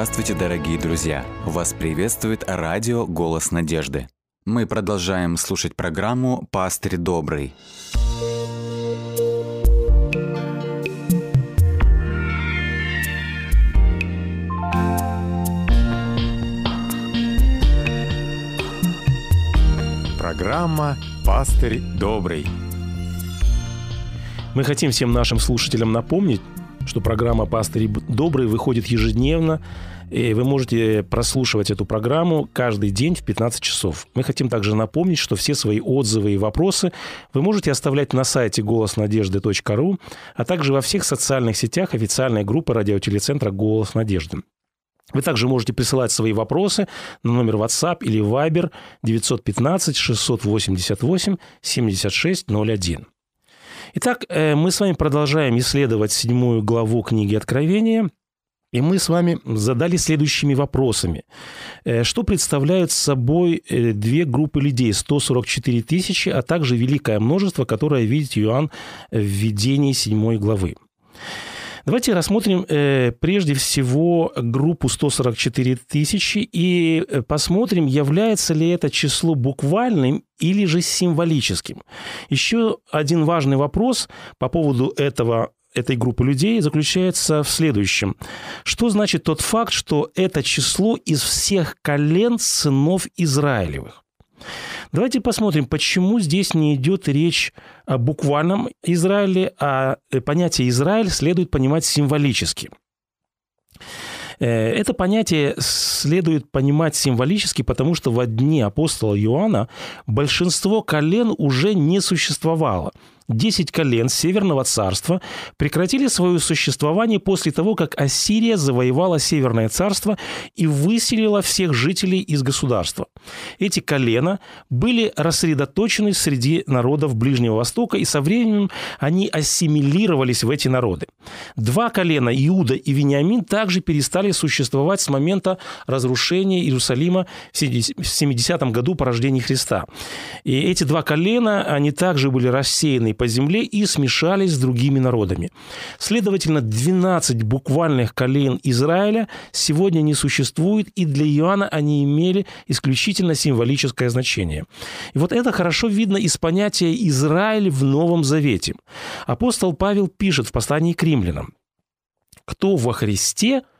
Здравствуйте, дорогие друзья! Вас приветствует радио «Голос надежды». Мы продолжаем слушать программу «Пастырь добрый». Программа «Пастырь добрый». Мы хотим всем нашим слушателям напомнить, что программа «Пастырь добрый» выходит ежедневно, и вы можете прослушивать эту программу каждый день в 15 часов. Мы хотим также напомнить, что все свои отзывы и вопросы вы можете оставлять на сайте голоснадежды.ру, а также во всех социальных сетях официальной группы радиотелецентра «Голос надежды». Вы также можете присылать свои вопросы на номер WhatsApp или Viber 915 688 7601. Итак, э, мы с вами продолжаем исследовать седьмую главу книги Откровения. И мы с вами задали следующими вопросами. Э, что представляют собой э, две группы людей, 144 тысячи, а также великое множество, которое видит Иоанн в видении седьмой главы? Давайте рассмотрим э, прежде всего группу 144 тысячи и э, посмотрим, является ли это число буквальным или же символическим. Еще один важный вопрос по поводу этого этой группы людей заключается в следующем. Что значит тот факт, что это число из всех колен сынов Израилевых? Давайте посмотрим, почему здесь не идет речь о буквальном Израиле, а э, понятие Израиль следует понимать символически. Э, это понятие следует понимать символически, потому что в дни апостола Иоанна большинство колен уже не существовало – Десять колен Северного царства прекратили свое существование после того, как Ассирия завоевала Северное царство и выселила всех жителей из государства. Эти колена были рассредоточены среди народов Ближнего Востока, и со временем они ассимилировались в эти народы. Два колена, Иуда и Вениамин, также перестали существовать с момента разрушения Иерусалима в 70 году по рождении Христа. И эти два колена, они также были рассеяны по земле и смешались с другими народами. Следовательно, 12 буквальных колен Израиля сегодня не существует, и для Иоанна они имели исключительно символическое значение. И вот это хорошо видно из понятия «Израиль в Новом Завете». Апостол Павел пишет в послании к римлянам, «Кто во Христе –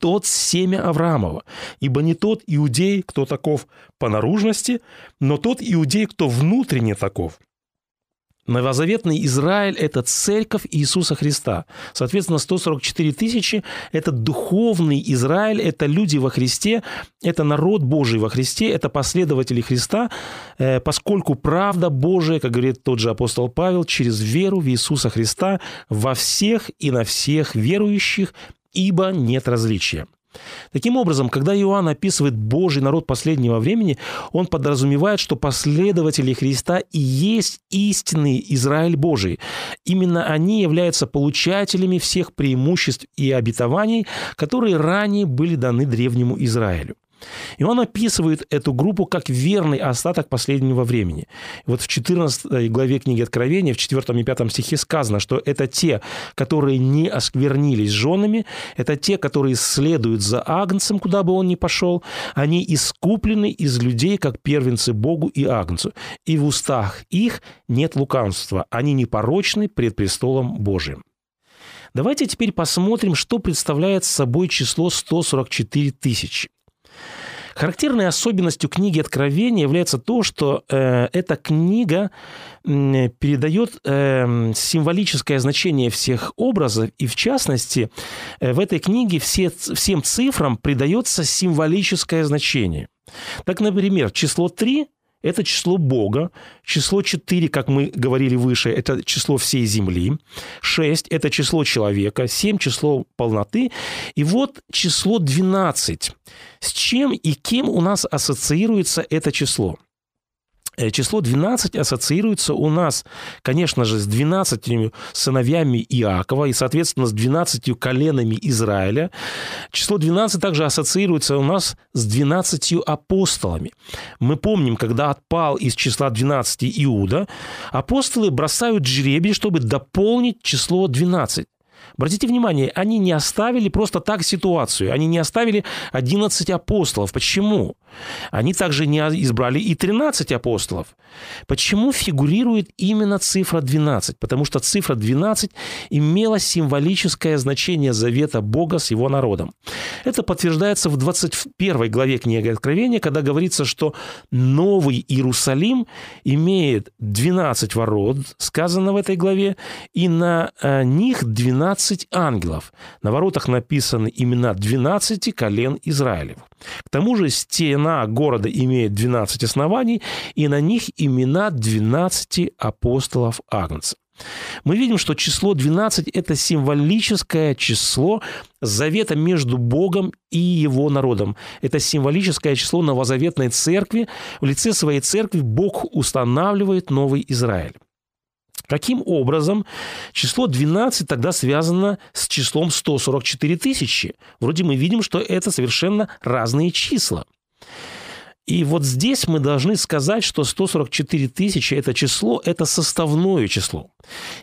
тот семя Авраамова, ибо не тот иудей, кто таков по наружности, но тот иудей, кто внутренне таков. Новозаветный Израиль – это церковь Иисуса Христа. Соответственно, 144 тысячи – это духовный Израиль, это люди во Христе, это народ Божий во Христе, это последователи Христа, э, поскольку правда Божия, как говорит тот же апостол Павел, через веру в Иисуса Христа во всех и на всех верующих, ибо нет различия. Таким образом, когда Иоанн описывает Божий народ последнего времени, он подразумевает, что последователи Христа и есть истинный Израиль Божий. Именно они являются получателями всех преимуществ и обетований, которые ранее были даны древнему Израилю. И он описывает эту группу как верный остаток последнего времени. Вот в 14 главе книги Откровения, в 4 и 5 стихе сказано, что это те, которые не осквернились женами, это те, которые следуют за Агнцем, куда бы он ни пошел, они искуплены из людей, как первенцы Богу и Агнцу. И в устах их нет лукавства, они непорочны пред престолом Божиим. Давайте теперь посмотрим, что представляет собой число 144 тысячи. Характерной особенностью книги Откровения является то, что э, эта книга передает э, символическое значение всех образов, и в частности, э, в этой книге все, всем цифрам придается символическое значение. Так, например, число 3 это число Бога. Число 4, как мы говорили выше, это число всей Земли. 6 – это число человека. 7 – число полноты. И вот число 12. С чем и кем у нас ассоциируется это число? Э, число 12 ассоциируется у нас, конечно же, с 12 сыновьями Иакова и, соответственно, с 12 коленами Израиля. Число 12 также ассоциируется у нас с 12 апостолами. Мы помним, когда отпал из числа 12 Иуда, апостолы бросают жребий, чтобы дополнить число 12. Обратите внимание, они не оставили просто так ситуацию. Они не оставили 11 апостолов. Почему? Они также не избрали и 13 апостолов. Почему фигурирует именно цифра 12? Потому что цифра 12 имела символическое значение завета Бога с его народом. Это подтверждается в 21 главе книги Откровения, когда говорится, что Новый Иерусалим имеет 12 ворот, сказано в этой главе, и на э, них 12 ангелов. На воротах написаны имена 12 колен Израилев. К тому же стена города имеет 12 оснований, и на них имена 12 апостолов Агнца. Мы видим, что число 12 – это символическое число завета между Богом и его народом. Это символическое число новозаветной церкви. В лице своей церкви Бог устанавливает новый Израиль. Каким образом число 12 тогда связано с числом 144 тысячи? Вроде мы видим, что это совершенно разные числа. И вот здесь мы должны сказать, что 144 тысячи – это число, это составное число.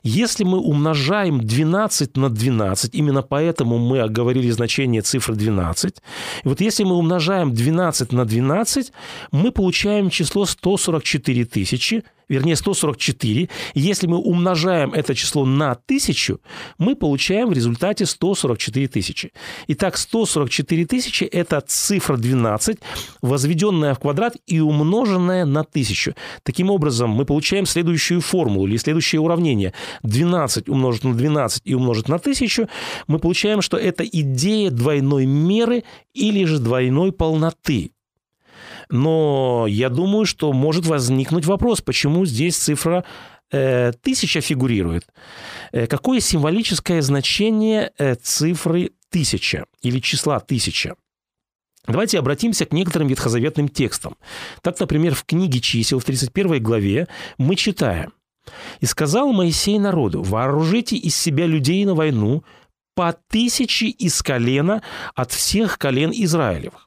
Если мы умножаем 12 на 12, именно поэтому мы оговорили значение цифры 12, и вот если мы умножаем 12 на 12, мы получаем число 144 тысячи – вернее 144. Если мы умножаем это число на тысячу, мы получаем в результате 144 тысячи. Итак, 144 тысячи – это цифра 12, возведенная в квадрат и умноженная на тысячу. Таким образом, мы получаем следующую формулу или следующее уравнение. 12 умножить на 12 и умножить на тысячу, мы получаем, что это идея двойной меры или же двойной полноты. Но я думаю, что может возникнуть вопрос, почему здесь цифра э, тысяча фигурирует. Э, какое символическое значение э, цифры тысяча или числа тысяча? Давайте обратимся к некоторым ветхозаветным текстам. Так, например, в книге чисел в 31 главе мы читаем. «И сказал Моисей народу, вооружите из себя людей на войну по тысяче из колена от всех колен Израилевых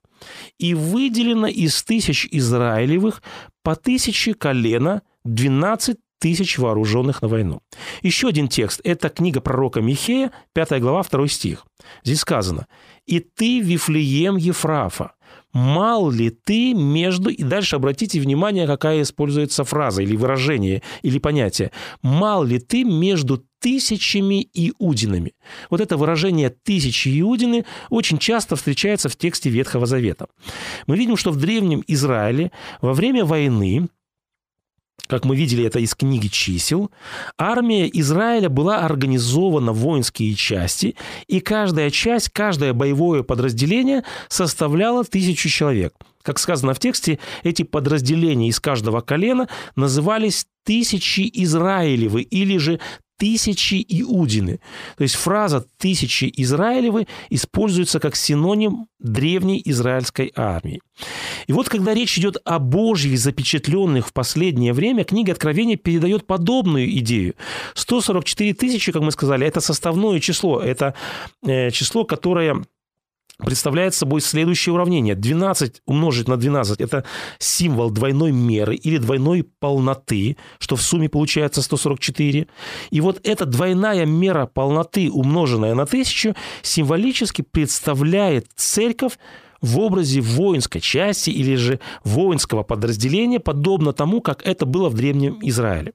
и выделено из тысяч Израилевых по тысяче колена 12 тысяч вооруженных на войну. Еще один текст – это книга пророка Михея, 5 глава, 2 стих. Здесь сказано «И ты, Вифлеем Ефрафа, мал ли ты между...» И дальше обратите внимание, какая используется фраза или выражение, или понятие. «Мал ли ты между тысячами иудинами. Вот это выражение «тысячи иудины» очень часто встречается в тексте Ветхого Завета. Мы видим, что в Древнем Израиле во время войны как мы видели это из книги чисел, армия Израиля была организована в воинские части, и каждая часть, каждое боевое подразделение составляло тысячу человек. Как сказано в тексте, эти подразделения из каждого колена назывались тысячи Израилевы или же тысячи Иудины. То есть фраза «тысячи Израилевы» используется как синоним древней израильской армии. И вот когда речь идет о Божьих запечатленных в последнее время, книга Откровения передает подобную идею. 144 тысячи, как мы сказали, это составное число, это э, число, которое представляет собой следующее уравнение. 12 умножить на 12 – это символ двойной меры или двойной полноты, что в сумме получается 144. И вот эта двойная мера полноты, умноженная на тысячу, символически представляет церковь в образе воинской части или же воинского подразделения, подобно тому, как это было в Древнем Израиле.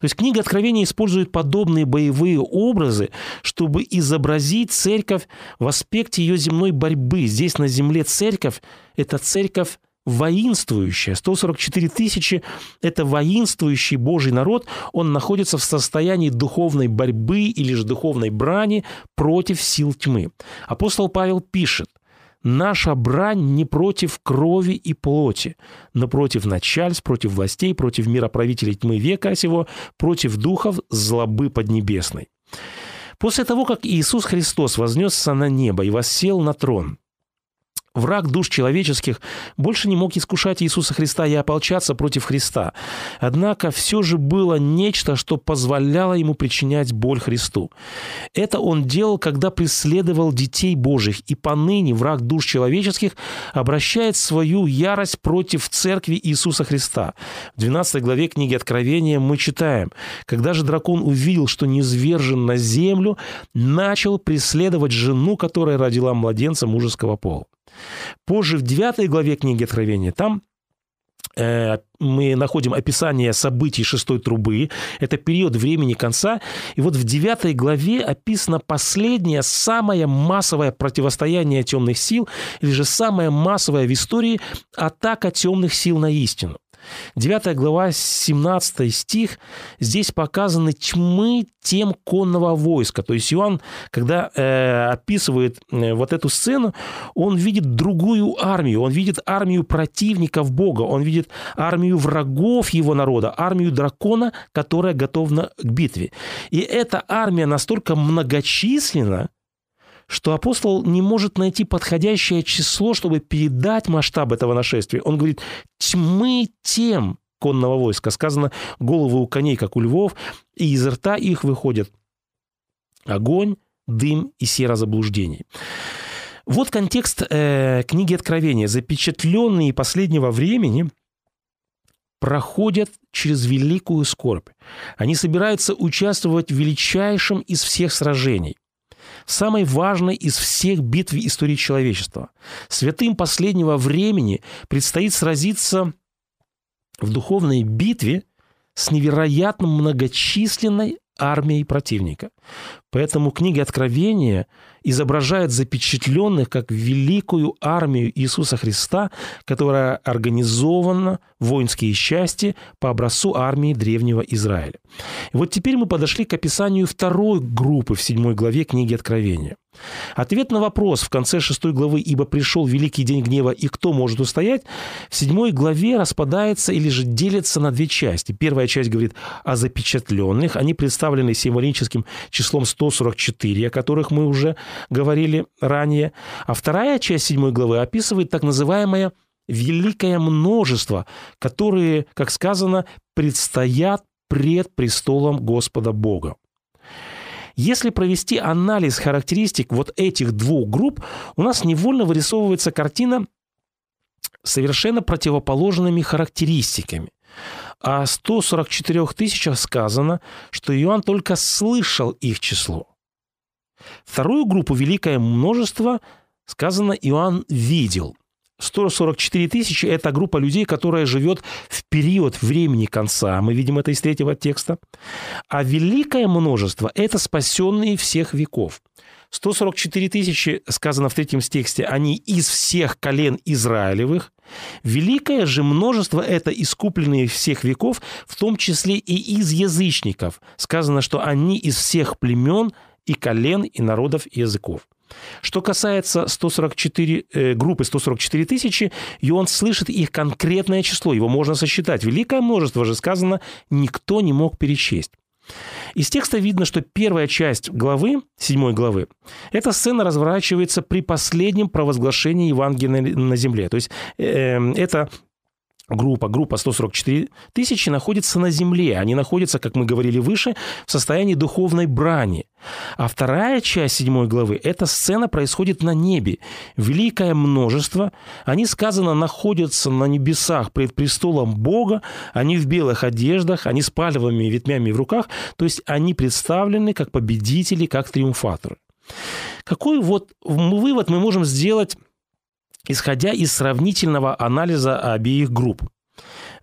То есть книга Откровения использует подобные боевые образы, чтобы изобразить церковь в аспекте ее земной борьбы. Здесь на земле церковь – это церковь воинствующая. 144 тысячи – это воинствующий Божий народ. Он находится в состоянии духовной борьбы или же духовной брани против сил тьмы. Апостол Павел пишет – Наша брань не против крови и плоти, но против начальств, против властей, против мироправителей тьмы века сего, против духов злобы поднебесной. После того, как Иисус Христос вознесся на небо и воссел на трон, Враг душ человеческих больше не мог искушать Иисуса Христа и ополчаться против Христа. Однако все же было нечто, что позволяло ему причинять боль Христу. Это он делал, когда преследовал детей Божьих, и поныне враг душ человеческих обращает свою ярость против церкви Иисуса Христа. В 12 главе книги Откровения мы читаем, «Когда же дракон увидел, что низвержен на землю, начал преследовать жену, которая родила младенца мужеского пола». Позже в 9 главе книги Откровения там э, мы находим описание событий шестой трубы. Это период времени конца. И вот в девятой главе описано последнее, самое массовое противостояние темных сил, или же самое массовое в истории атака темных сил на истину. 9 глава, 17 стих, здесь показаны тьмы тем конного войска. То есть Иоанн, когда э, описывает э, вот эту сцену, он видит другую армию, он видит армию противников Бога, он видит армию врагов его народа, армию дракона, которая готова к битве. И эта армия настолько многочисленна, что апостол не может найти подходящее число, чтобы передать масштаб этого нашествия. Он говорит, тьмы тем конного войска. Сказано, головы у коней, как у львов, и из рта их выходят огонь, дым и сера заблуждений. Вот контекст э, книги Откровения. Запечатленные последнего времени проходят через великую скорбь. Они собираются участвовать в величайшем из всех сражений самой важной из всех битв истории человечества. Святым последнего времени предстоит сразиться в духовной битве с невероятно многочисленной армией противника. Поэтому книга Откровения изображает запечатленных как великую армию Иисуса Христа, которая организована воинские части по образцу армии древнего Израиля. И вот теперь мы подошли к описанию второй группы в седьмой главе книги Откровения. Ответ на вопрос в конце шестой главы «Ибо пришел великий день гнева, и кто может устоять?» в седьмой главе распадается или же делится на две части. Первая часть говорит о запечатленных. Они представлены символическим числом 144, о которых мы уже говорили ранее. А вторая часть седьмой главы описывает так называемое великое множество, которые, как сказано, предстоят пред престолом Господа Бога. Если провести анализ характеристик вот этих двух групп, у нас невольно вырисовывается картина совершенно противоположными характеристиками. О 144 тысячах сказано, что Иоанн только слышал их число. Вторую группу «Великое множество» сказано Иоанн видел. 144 тысячи – это группа людей, которая живет в период времени конца. Мы видим это из третьего текста. А великое множество – это спасенные всех веков. 144 тысячи, сказано в третьем тексте, они из всех колен Израилевых. Великое же множество – это искупленные всех веков, в том числе и из язычников. Сказано, что они из всех племен и колен, и народов, и языков. Что касается 144, э, группы 144 тысячи, и он слышит их конкретное число, его можно сосчитать. Великое множество же сказано, никто не мог перечесть. Из текста видно, что первая часть главы, седьмой главы, эта сцена разворачивается при последнем провозглашении Евангелия на земле. То есть э, это группа, группа 144 тысячи находится на земле. Они находятся, как мы говорили выше, в состоянии духовной брани. А вторая часть седьмой главы – эта сцена происходит на небе. Великое множество, они, сказано, находятся на небесах пред престолом Бога, они в белых одеждах, они с палевыми ветвями в руках, то есть они представлены как победители, как триумфаторы. Какой вот вывод мы можем сделать исходя из сравнительного анализа обеих групп.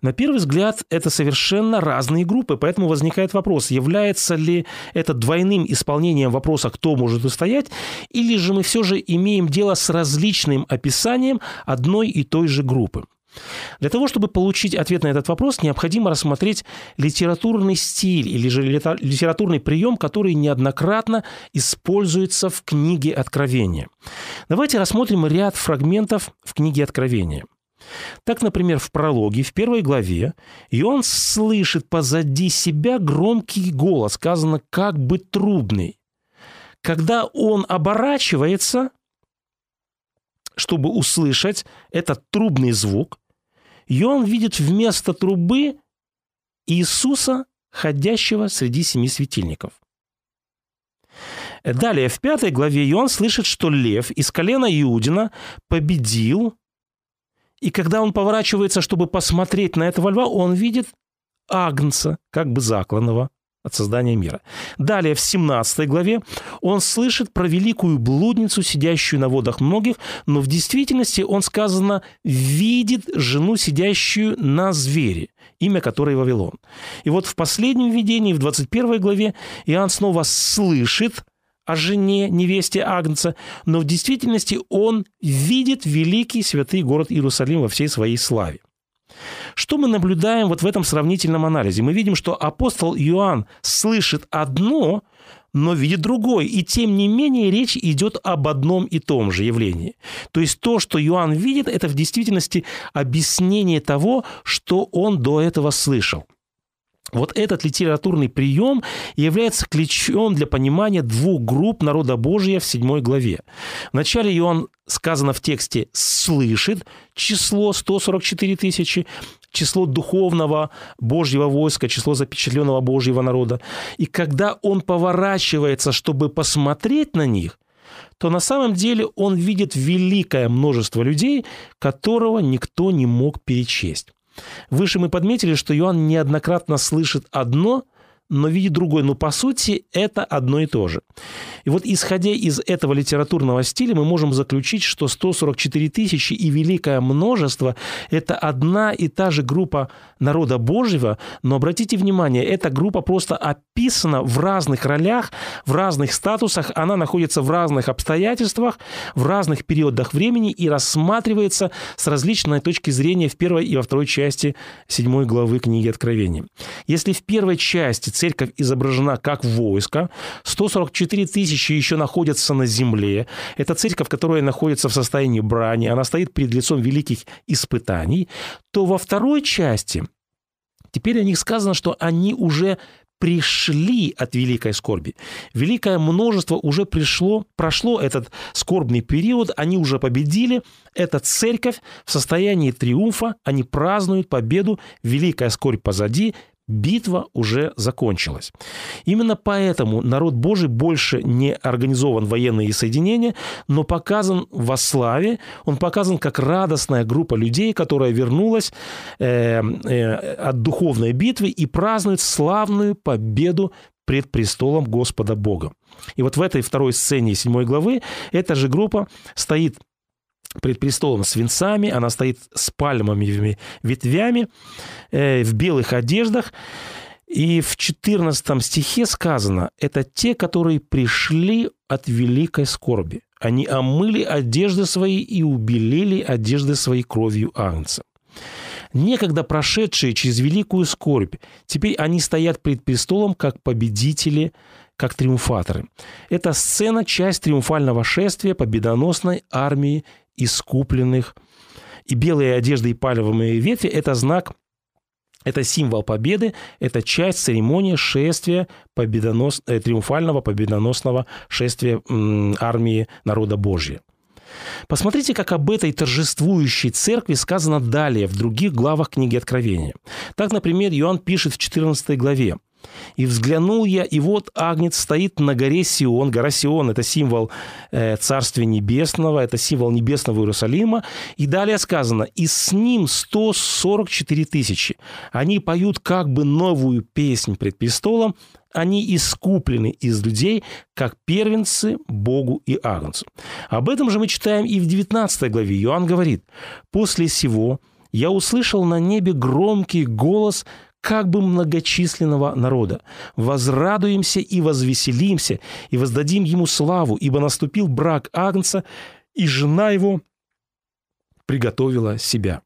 На первый взгляд, это совершенно разные группы, поэтому возникает вопрос, является ли это двойным исполнением вопроса «кто может устоять», или же мы все же имеем дело с различным описанием одной и той же группы. Для того, чтобы получить ответ на этот вопрос, необходимо рассмотреть литературный стиль или же литературный прием, который неоднократно используется в книге Откровения. Давайте рассмотрим ряд фрагментов в книге Откровения. Так, например, в прологе, в первой главе, и он слышит позади себя громкий голос, сказано как бы трубный. Когда он оборачивается, чтобы услышать этот трубный звук, Иоанн видит вместо трубы Иисуса, ходящего среди семи светильников. Далее, в пятой главе Иоанн слышит, что лев из колена Иудина победил, и когда он поворачивается, чтобы посмотреть на этого льва, он видит агнца, как бы закланного от создания мира. Далее, в 17 главе, он слышит про великую блудницу, сидящую на водах многих, но в действительности он, сказано, видит жену, сидящую на звере, имя которой Вавилон. И вот в последнем видении, в 21 главе, Иоанн снова слышит о жене, невесте Агнца, но в действительности он видит великий святый город Иерусалим во всей своей славе. Что мы наблюдаем вот в этом сравнительном анализе? Мы видим, что апостол Иоанн слышит одно, но видит другое. И тем не менее речь идет об одном и том же явлении. То есть то, что Иоанн видит, это в действительности объяснение того, что он до этого слышал. Вот этот литературный прием является ключом для понимания двух групп народа Божия в седьмой главе. Вначале Иоанн, сказано в тексте, слышит число 144 тысячи, число духовного Божьего войска, число запечатленного Божьего народа. И когда он поворачивается, чтобы посмотреть на них, то на самом деле он видит великое множество людей, которого никто не мог перечесть. Выше мы подметили, что Иоанн неоднократно слышит одно, но видит другое. Но по сути это одно и то же. И вот исходя из этого литературного стиля мы можем заключить, что 144 тысячи и великое множество – это одна и та же группа народа Божьего, но обратите внимание, эта группа просто описана в разных ролях, в разных статусах, она находится в разных обстоятельствах, в разных периодах времени и рассматривается с различной точки зрения в первой и во второй части седьмой главы книги Откровения. Если в первой части церковь изображена как войско, 144 тысячи еще находятся на земле, это церковь, которая находится в состоянии брани, она стоит перед лицом великих испытаний, то во второй части Теперь о них сказано, что они уже пришли от великой скорби. Великое множество уже пришло, прошло этот скорбный период, они уже победили. Это церковь в состоянии триумфа, они празднуют победу, великая скорбь позади, битва уже закончилась. Именно поэтому народ Божий больше не организован военные соединения, но показан во славе, он показан как радостная группа людей, которая вернулась э, э, от духовной битвы и празднует славную победу пред престолом Господа Бога. И вот в этой второй сцене седьмой главы эта же группа стоит пред престолом с венцами, она стоит с пальмовыми ветвями, э, в белых одеждах. И в 14 стихе сказано, это те, которые пришли от великой скорби. Они омыли одежды свои и убелили одежды своей кровью Агнца. Некогда прошедшие через великую скорбь, теперь они стоят пред престолом как победители, как триумфаторы. Эта сцена – часть триумфального шествия победоносной армии искупленных. И белые одежды и пальмовые ветви – это знак это символ победы, это часть церемонии шествия победонос... э, триумфального победоносного шествия армии народа Божьего. Посмотрите, как об этой торжествующей церкви сказано далее в других главах книги Откровения. Так, например, Иоанн пишет в 14 главе. И взглянул я, и вот Агнец стоит на горе Сион. Гора Сион – это символ э, Царствия Небесного, это символ Небесного Иерусалима. И далее сказано, и с ним 144 тысячи. Они поют как бы новую песнь пред престолом, они искуплены из людей, как первенцы Богу и Агнцу. Об этом же мы читаем и в 19 главе. Иоанн говорит, «После сего я услышал на небе громкий голос, как бы многочисленного народа. Возрадуемся и возвеселимся, и воздадим ему славу, ибо наступил брак Агнца, и жена его приготовила себя.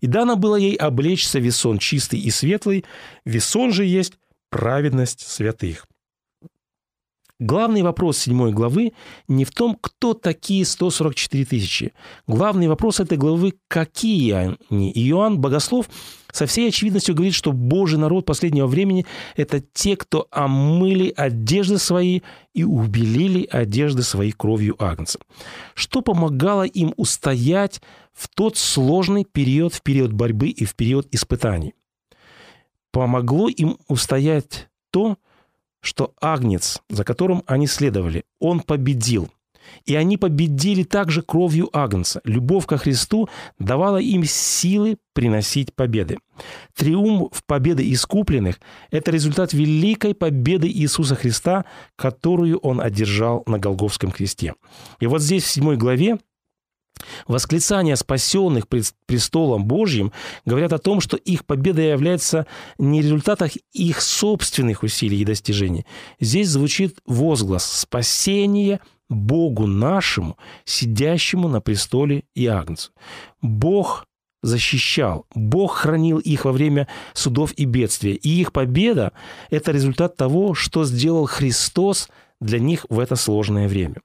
И дано было ей облечься весон чистый и светлый, весон же есть праведность святых. Главный вопрос седьмой главы не в том, кто такие 144 тысячи. Главный вопрос этой главы – какие они? Иоанн Богослов со всей очевидностью говорит, что Божий народ последнего времени – это те, кто омыли одежды свои и убелили одежды свои кровью Агнца. Что помогало им устоять в тот сложный период, в период борьбы и в период испытаний? Помогло им устоять то, что Агнец, за которым они следовали, он победил. И они победили также кровью Агнца. Любовь ко Христу давала им силы приносить победы. Триумф победы искупленных – это результат великой победы Иисуса Христа, которую Он одержал на Голговском кресте. И вот здесь в 7 главе Восклицания спасенных пред престолом Божьим говорят о том, что их победа является не результатом их собственных усилий и достижений. Здесь звучит возглас «спасение Богу нашему, сидящему на престоле и Агнцу». Бог защищал, Бог хранил их во время судов и бедствия. И их победа – это результат того, что сделал Христос для них в это сложное время.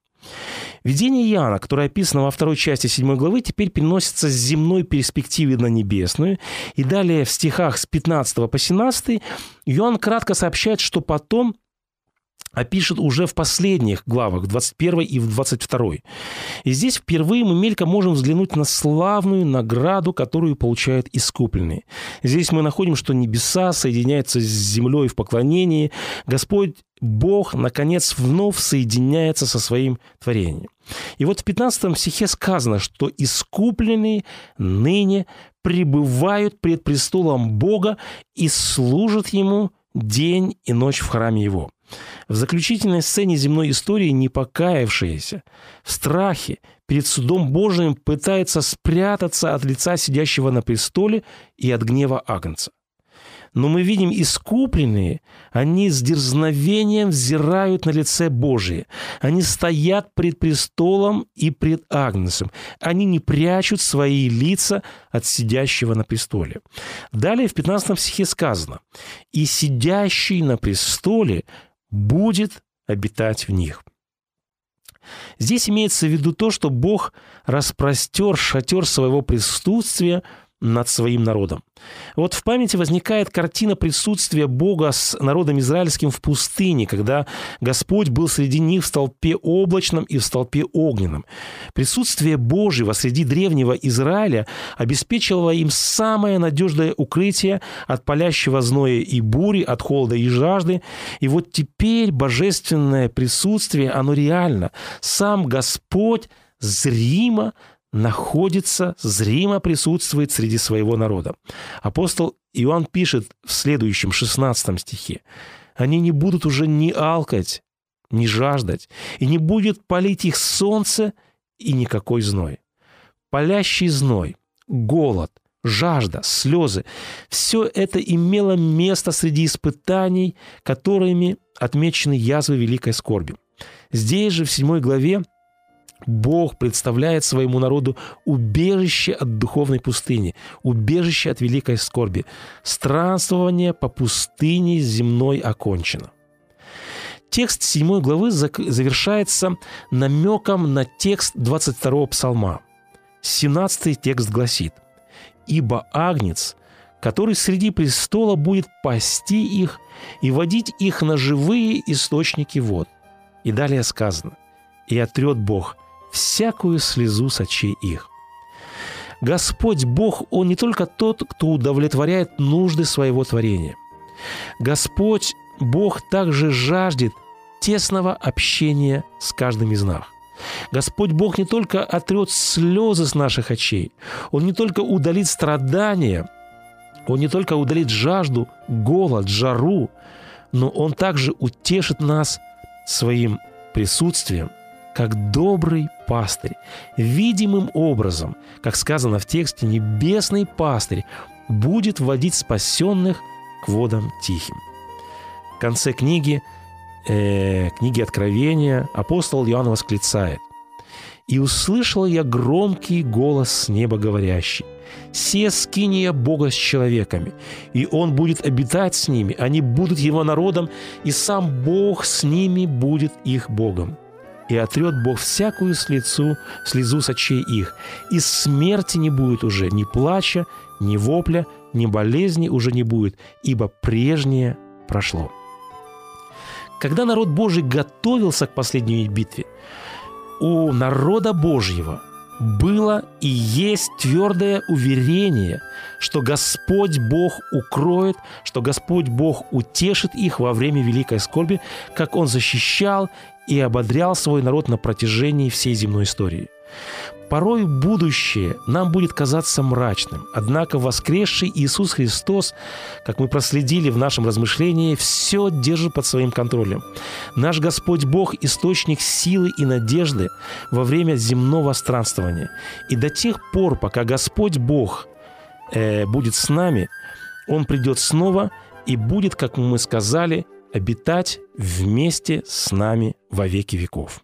Видение Иоанна, которое описано во второй части 7 главы, теперь переносится с земной перспективы на небесную. И далее в стихах с 15 по 17 Иоанн кратко сообщает, что потом опишет уже в последних главах, в 21 и в 22. И здесь впервые мы мельком можем взглянуть на славную награду, которую получают искупленные. Здесь мы находим, что небеса соединяются с землей в поклонении. Господь Бог, наконец, вновь соединяется со своим творением. И вот в 15 стихе сказано, что искупленные ныне пребывают пред престолом Бога и служат Ему день и ночь в храме Его. В заключительной сцене земной истории непокаявшиеся в страхе перед судом Божиим пытается спрятаться от лица сидящего на престоле и от гнева Агнца. Но мы видим искупленные, они с дерзновением взирают на лице Божие. Они стоят пред престолом и пред Агнцем. Они не прячут свои лица от сидящего на престоле. Далее в 15 стихе сказано, «И сидящий на престоле будет обитать в них». Здесь имеется в виду то, что Бог распростер шатер своего присутствия – над своим народом. Вот в памяти возникает картина присутствия Бога с народом израильским в пустыне, когда Господь был среди них в столпе облачном и в столпе огненном. Присутствие Божьего среди древнего Израиля обеспечивало им самое надежное укрытие от палящего зноя и бури, от холода и жажды. И вот теперь божественное присутствие, оно реально. Сам Господь зримо находится, зримо присутствует среди своего народа. Апостол Иоанн пишет в следующем 16 стихе, «Они не будут уже ни алкать, ни жаждать, и не будет палить их солнце и никакой зной. Палящий зной, голод, жажда, слезы – все это имело место среди испытаний, которыми отмечены язвы великой скорби. Здесь же, в 7 главе, Бог представляет своему народу убежище от духовной пустыни, убежище от великой скорби. Странствование по пустыне земной окончено. Текст 7 главы завершается намеком на текст 22 псалма. 17 текст гласит «Ибо агнец, который среди престола будет пасти их и водить их на живые источники вод». И далее сказано «И отрет Бог – всякую слезу с очей их. Господь Бог, Он не только тот, кто удовлетворяет нужды своего творения. Господь Бог также жаждет тесного общения с каждым из нас. Господь Бог не только отрет слезы с наших очей, Он не только удалит страдания, Он не только удалит жажду, голод, жару, но Он также утешит нас своим присутствием, как добрый пастырь, видимым образом, как сказано в тексте, небесный пастырь будет вводить спасенных к водам тихим. В конце книги, э, книги Откровения апостол Иоанн восклицает «И услышал я громкий голос с неба говорящий – «Се скиния Бога с человеками, и Он будет обитать с ними, они будут Его народом, и сам Бог с ними будет их Богом. И отрет Бог всякую слезу, слезу с очей их, и смерти не будет уже, ни плача, ни вопля, ни болезни уже не будет, ибо прежнее прошло». Когда народ Божий готовился к последней битве, у народа Божьего было и есть твердое уверение, что Господь Бог укроет, что Господь Бог утешит их во время великой скорби, как Он защищал и ободрял свой народ на протяжении всей земной истории. Порой будущее нам будет казаться мрачным, однако воскресший Иисус Христос, как мы проследили в нашем размышлении, все держит под своим контролем. Наш Господь Бог – источник силы и надежды во время земного странствования. И до тех пор, пока Господь Бог э, будет с нами, Он придет снова и будет, как мы сказали, обитать вместе с нами во веки веков.